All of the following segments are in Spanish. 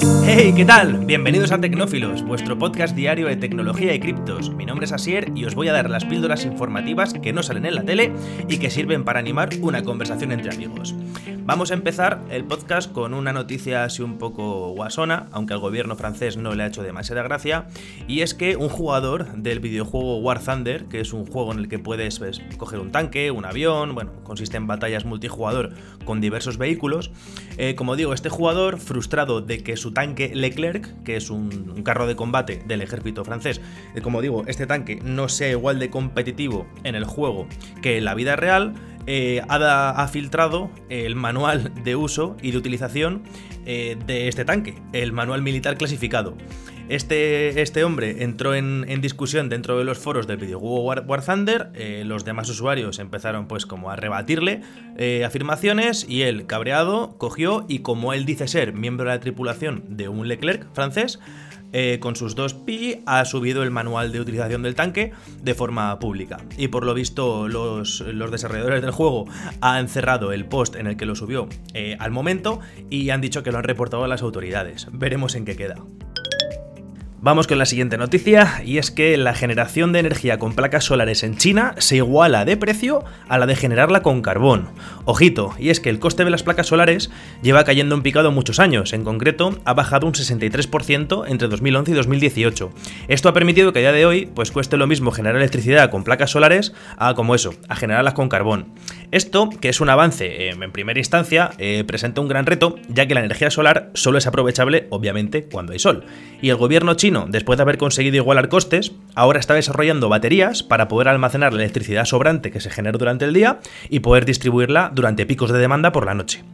Hey, ¿qué tal? Bienvenidos a Tecnófilos, vuestro podcast diario de tecnología y criptos. Mi nombre es Asier y os voy a dar las píldoras informativas que no salen en la tele y que sirven para animar una conversación entre amigos. Vamos a empezar el podcast con una noticia así un poco guasona, aunque al gobierno francés no le ha hecho demasiada gracia, y es que un jugador del videojuego War Thunder, que es un juego en el que puedes pues, coger un tanque, un avión, bueno, consiste en batallas multijugador con diversos vehículos, eh, como digo, este jugador, frustrado de que su tanque Leclerc, que es un, carro de combate del ejército francés, eh, como digo, este tanque no sea igual de competitivo en el juego que en la vida real, eh, ha, filtrado el manual de uso y de utilización eh, de este tanque, el manual militar clasificado. Este, este hombre entró en, discusión dentro de los foros del videojuego War, Thunder, eh, los demás usuarios empezaron pues como a rebatirle afirmaciones y él, cabreado, cogió y como él dice ser miembro de la tripulación de un Leclerc francés, eh, con sus dos pi, ha subido el manual de utilización del tanque de forma pública. Y por lo visto, los, desarrolladores del juego han cerrado el post en el que lo subió eh, al momento y han dicho que lo han reportado a las autoridades. Veremos en qué queda. Vamos con la siguiente noticia, y es que la generación de energía con placas solares en China se iguala de precio a la de generarla con carbón. Ojito, y es que el coste de las placas solares lleva cayendo en picado muchos años, en concreto ha bajado un 63% entre 2011 y 2018. Esto ha permitido que a día de hoy pues cueste lo mismo generar electricidad con placas solares a como eso, a generarlas con carbón. Esto, que es un avance eh, en primera instancia, eh, presenta un gran reto, ya que la energía solar solo es aprovechable obviamente cuando hay sol. Y el gobierno chino después de haber conseguido igualar costes, ahora está desarrollando baterías para poder almacenar la electricidad sobrante que se genera durante el día y poder distribuirla durante picos de demanda por la noche.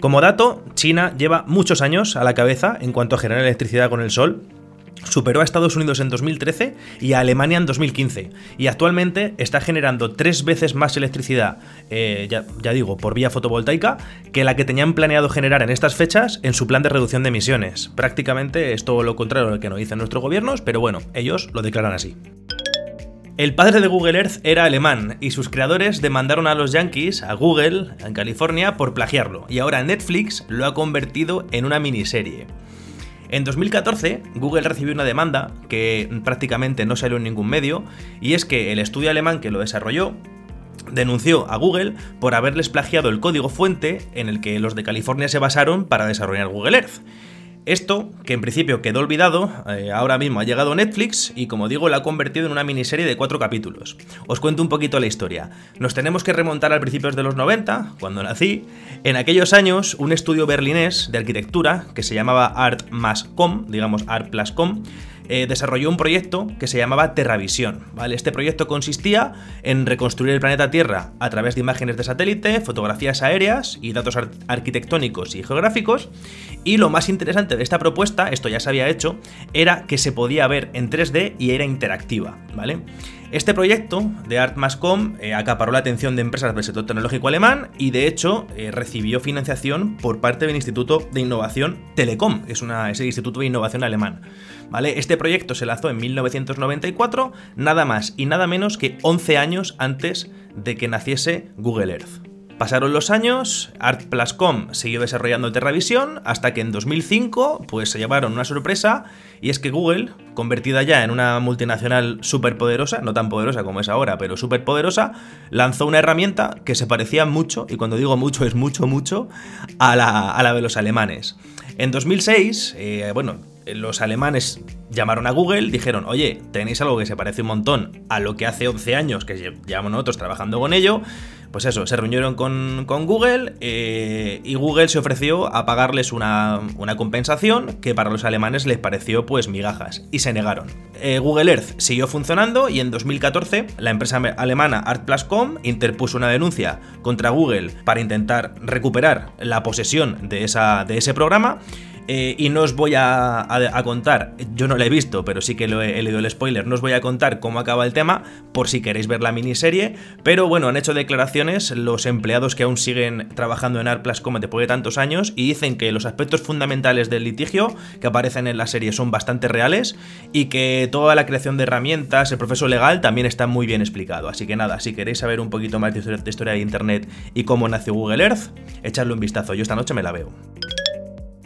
Como dato, China lleva muchos años a la cabeza en cuanto a generar electricidad con el sol, superó a Estados Unidos en 2013 y a Alemania en 2015. Y actualmente está generando tres veces más electricidad, eh, ya, digo, por vía fotovoltaica, que la que tenían planeado generar en estas fechas en su plan de reducción de emisiones. Prácticamente es todo lo contrario a lo que nos dicen nuestros gobiernos, pero bueno, ellos lo declaran así. El padre de Google Earth era alemán y sus creadores demandaron a los Yankees, a Google, en California, por plagiarlo, y ahora Netflix lo ha convertido en una miniserie. En 2014, Google recibió una demanda que prácticamente no salió en ningún medio, y es que el estudio alemán que lo desarrolló denunció a Google por haberles plagiado el código fuente en el que los de California se basaron para desarrollar Google Earth. Esto, que en principio quedó olvidado, eh, ahora mismo ha llegado Netflix y como digo, la ha convertido en una miniserie de cuatro capítulos. Os cuento un poquito la historia. Nos tenemos que remontar al principios de los 90, cuando nací. En aquellos años, un estudio berlinés de arquitectura, que se llamaba Art Com, digamos Art Com, eh, desarrolló un proyecto que se llamaba Terravisión. Este proyecto consistía en reconstruir el planeta Tierra a través de imágenes de satélite, fotografías aéreas y datos arquitectónicos y geográficos. Y lo más interesante de esta propuesta, esto ya se había hecho, era que se podía ver en 3D y era interactiva. Este proyecto de ArtMascom eh, acaparó la atención de empresas del sector tecnológico alemán y de hecho eh, recibió financiación por parte del Instituto de Innovación Telecom, es, una, es el Instituto de Innovación alemán. ¿Vale? Este proyecto se lanzó en 1994, nada más y nada menos que 11 años antes de que naciese Google Earth. Pasaron los años, ArtPlusCom siguió desarrollando Terravisión hasta que en 2005 pues se llevaron una sorpresa y es que Google, convertida ya en una multinacional súper poderosa, no tan poderosa como es ahora, pero súper poderosa, lanzó una herramienta que se parecía mucho, y cuando digo mucho es mucho, mucho, a la, a la de los alemanes. En 2006, eh, bueno, los alemanes llamaron a Google, dijeron, oye, tenéis algo que se parece un montón a lo que hace 11 años que llevamos nosotros trabajando con ello. Pues eso, se reunieron con, Google eh, y Google se ofreció a pagarles una, compensación que para los alemanes les pareció pues migajas y se negaron. Eh, Google Earth siguió funcionando y en 2014 la empresa alemana ArtPlusCom interpuso una denuncia contra Google para intentar recuperar la posesión de, esa, de ese programa eh, y no os voy a, contar, yo no lo he visto, pero sí que lo he, leído el spoiler, no os voy a contar cómo acaba el tema, por si queréis ver la miniserie, pero bueno, han hecho declaraciones los empleados que aún siguen trabajando en Artplascom después de tantos años y dicen que los aspectos fundamentales del litigio que aparecen en la serie son bastante reales y que toda la creación de herramientas, el proceso legal también está muy bien explicado. Así que nada, si queréis saber un poquito más de historia de Internet y cómo nació Google Earth, echadle un vistazo, yo esta noche me la veo.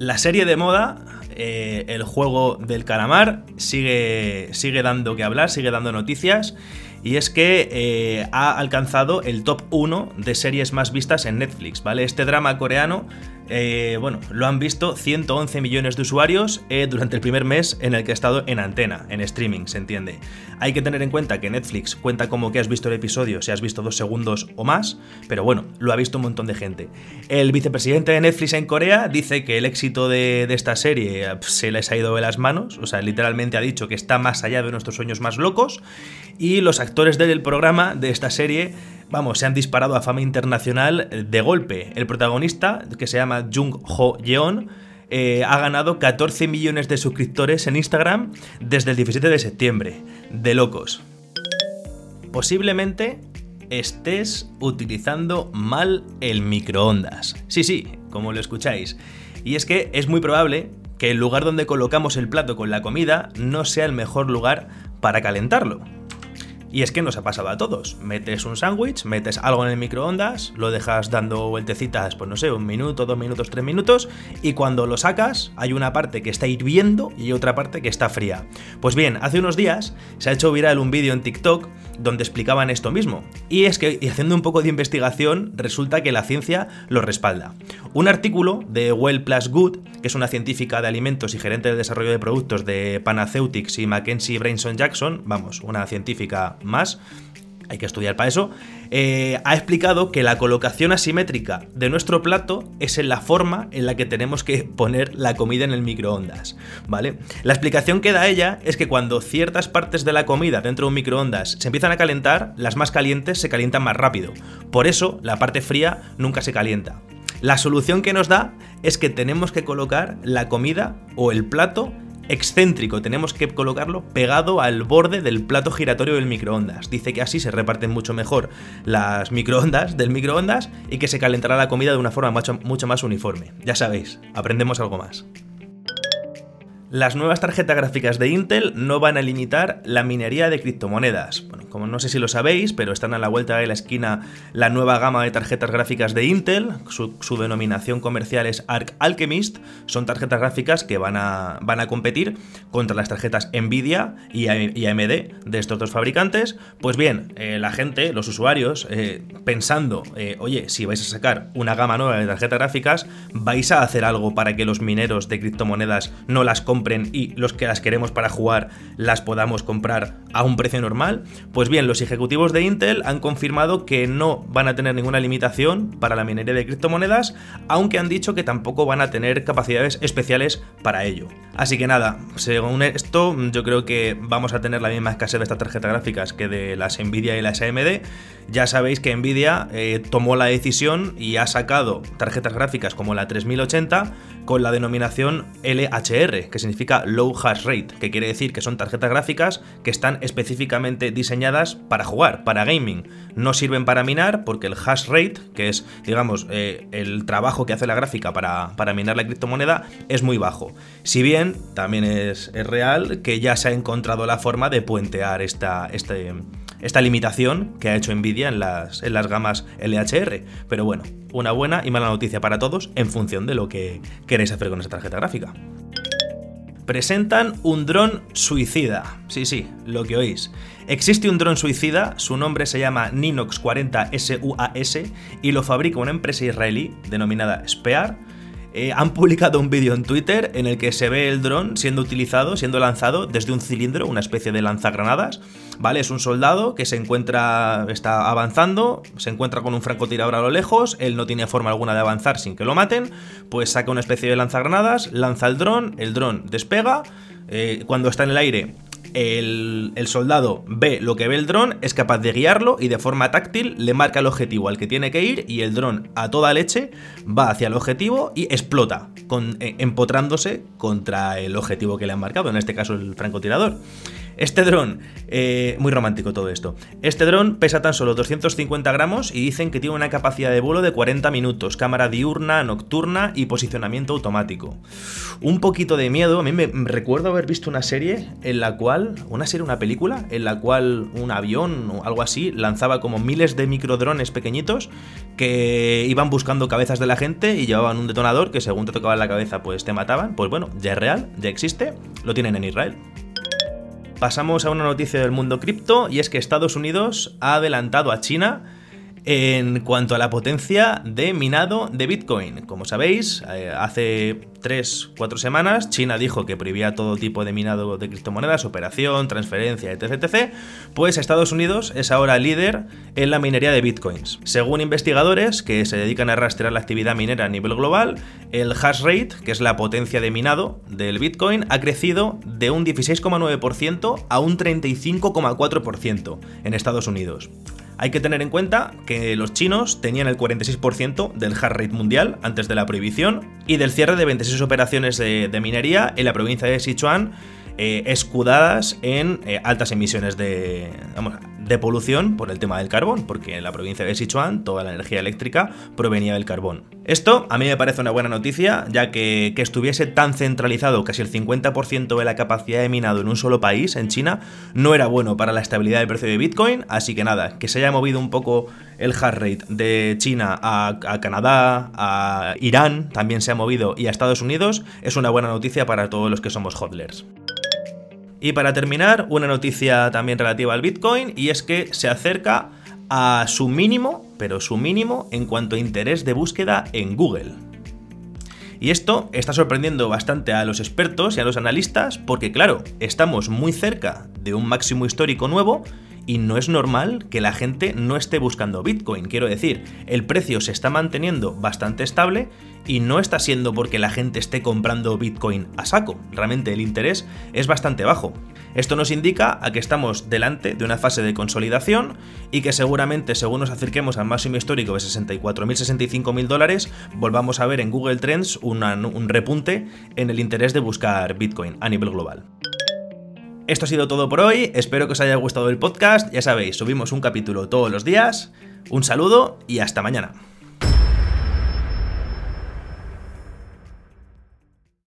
La serie de moda eh, el juego del calamar sigue, sigue dando que hablar, sigue dando noticias. Y es que eh, ha alcanzado el top 1 de series más vistas en Netflix, ¿vale? Este drama coreano eh, bueno, lo han visto 111 millones de usuarios eh, durante el primer mes en el que ha estado en antena, en streaming, se entiende. Hay que tener en cuenta que Netflix cuenta como que has visto el episodio si has visto dos segundos o más, pero bueno, lo ha visto un montón de gente. El vicepresidente de Netflix en Corea dice que el éxito de, esta serie eh, se les ha ido de las manos, o sea, literalmente ha dicho que está más allá de nuestros sueños más locos, y los actores del programa de esta serie vamos, se han disparado a fama internacional de golpe. El protagonista, que se llama Jung Ho Yeon, eh, ha ganado 14 millones de suscriptores en Instagram desde el 17 de septiembre. De locos. Posiblemente estés utilizando mal el microondas. Sí, sí, como lo escucháis. Y es que es muy probable que el lugar donde colocamos el plato con la comida no sea el mejor lugar para calentarlo. Y es que nos ha pasado a todos. Metes un sándwich, metes algo en el microondas, lo dejas dando vueltecitas, pues no sé, un minuto, dos minutos, tres minutos, y cuando lo sacas hay una parte que está hirviendo y otra parte que está fría. Pues bien, hace unos días se ha hecho viral un vídeo en TikTok donde explicaban esto mismo. Y es que, y haciendo un poco de investigación, resulta que la ciencia lo respalda. Un artículo de Well Plus Good, que es una científica de alimentos y gerente de desarrollo de productos de Panaceutics y Mackenzie Brainson Jackson, vamos, una científica más, hay que estudiar para eso, eh, ha explicado que la colocación asimétrica de nuestro plato es en la forma en la que tenemos que poner la comida en el microondas, ¿vale? La explicación que da ella es que cuando ciertas partes de la comida dentro de un microondas se empiezan a calentar, las más calientes se calientan más rápido. Por eso, la parte fría nunca se calienta. La solución que nos da es que tenemos que colocar la comida o el plato excéntrico, tenemos que colocarlo pegado al borde del plato giratorio del microondas. Dice que así se reparten mucho mejor las microondas del microondas y que se calentará la comida de una forma mucho, mucho más uniforme. Ya sabéis, aprendemos algo más. Las nuevas tarjetas gráficas de Intel no van a limitar la minería de criptomonedas. Bueno, como no sé si lo sabéis, pero están a la vuelta de la esquina la nueva gama de tarjetas gráficas de Intel. Su, denominación comercial es Arc Alchemist. Son tarjetas gráficas que van a, van a competir contra las tarjetas Nvidia y, AMD de estos dos fabricantes. Pues bien, eh, la gente, los usuarios, eh, pensando, eh, oye, si vais a sacar una gama nueva de tarjetas gráficas, vais a hacer algo para que los mineros de criptomonedas no las compren y los que las queremos para jugar las podamos comprar a un precio normal. Pues bien, los ejecutivos de Intel han confirmado que no van a tener ninguna limitación para la minería de criptomonedas, aunque han dicho que tampoco van a tener capacidades especiales para ello. Así que nada, según esto, yo creo que vamos a tener la misma escasez de estas tarjetas gráficas que de las Nvidia y las AMD. Ya sabéis que Nvidia eh, tomó la decisión y ha sacado tarjetas gráficas como la 3080 con la denominación LHR, que significa significa Low Hash Rate, que quiere decir que son tarjetas gráficas que están específicamente diseñadas para jugar, para gaming. No sirven para minar porque el hash rate, que es, digamos, eh, el trabajo que hace la gráfica para, para, minar la criptomoneda, es muy bajo. Si bien también es, real que ya se ha encontrado la forma de puentear esta, este, esta limitación que ha hecho Nvidia en las, en las gamas LHR. Pero bueno, una buena y mala noticia para todos en función de lo que queréis hacer con esa tarjeta gráfica. Presentan un dron suicida. Sí, sí, lo que oís. Existe un dron suicida, su nombre se llama Ninox 40 SUAS y lo fabrica una empresa israelí denominada Spear eh, han publicado un vídeo en Twitter en el que se ve el dron siendo utilizado, siendo lanzado desde un cilindro, una especie de lanzagranadas. ¿Vale? Es un soldado que se encuentra, está avanzando, se encuentra con un francotirador a lo lejos, él no tiene forma alguna de avanzar sin que lo maten, pues saca una especie de lanzagranadas, lanza el dron, el dron despega, eh, cuando está en el aire el, soldado ve lo que ve el dron, es capaz de guiarlo y de forma táctil le marca el objetivo al que tiene que ir y el dron a toda leche va hacia el objetivo y explota, eh, empotrándose contra el objetivo que le han marcado, en este caso el francotirador. Este dron, eh, muy romántico todo esto, este dron pesa tan solo 250 gramos y dicen que tiene una capacidad de vuelo de 40 minutos, cámara diurna, nocturna y posicionamiento automático. un poquito de miedo. A mí me recuerdo haber visto una serie en la cual, una serie, una película, en la cual un avión o algo así lanzaba como miles de microdrones pequeñitos que iban buscando cabezas de la gente y llevaban un detonador que según te tocaba la cabeza pues te mataban. Pues bueno, ya es real, ya existe, lo tienen en Israel. Pasamos a una noticia del mundo cripto y es que Estados Unidos ha adelantado a China en cuanto a la potencia de minado de Bitcoin. Como sabéis, eh, hace 3-4 semanas China dijo que prohibía todo tipo de minado de criptomonedas, operación, transferencia, etc, Pues Estados Unidos es ahora líder en la minería de Bitcoins. Según investigadores que se dedican a rastrear la actividad minera a nivel global, el hash rate, que es la potencia de minado del Bitcoin, ha crecido de un 16,9% a un 35,4% en Estados Unidos. Hay que tener en cuenta que los chinos tenían el 46% del hash rate mundial antes de la prohibición y del cierre de 26 operaciones de, minería en la provincia de Sichuan eh, escudadas en eh, altas emisiones de, de polución por el tema del carbón, porque en la provincia de Sichuan toda la energía eléctrica provenía del carbón. Esto a mí me parece una buena noticia, ya que que estuviese tan centralizado, casi el 50% de la capacidad de minado en un solo país, en China, no era bueno para la estabilidad del precio de Bitcoin, así que nada, que se haya movido un poco el hash rate de China a, a Canadá, a Irán, también se ha movido, y a Estados Unidos, es una buena noticia para todos los que somos hodlers. Y para terminar, una noticia también relativa al Bitcoin y es que se acerca a su mínimo, pero su mínimo en cuanto a interés de búsqueda en Google. Y esto está sorprendiendo bastante a los expertos y a los analistas porque claro, estamos muy cerca de un máximo histórico nuevo y no es normal que la gente no esté buscando Bitcoin. Quiero decir, el precio se está manteniendo bastante estable y no está siendo porque la gente esté comprando Bitcoin a saco. Realmente el interés es bastante bajo. Esto nos indica a que estamos delante de una fase de consolidación y que seguramente según nos acerquemos al máximo histórico de 64.000, 65.000 dólares, volvamos a ver en Google Trends un repunte en el interés de buscar Bitcoin a nivel global. Esto ha sido todo por hoy, espero que os haya gustado el podcast, ya sabéis, subimos un capítulo todos los días, un saludo y hasta mañana.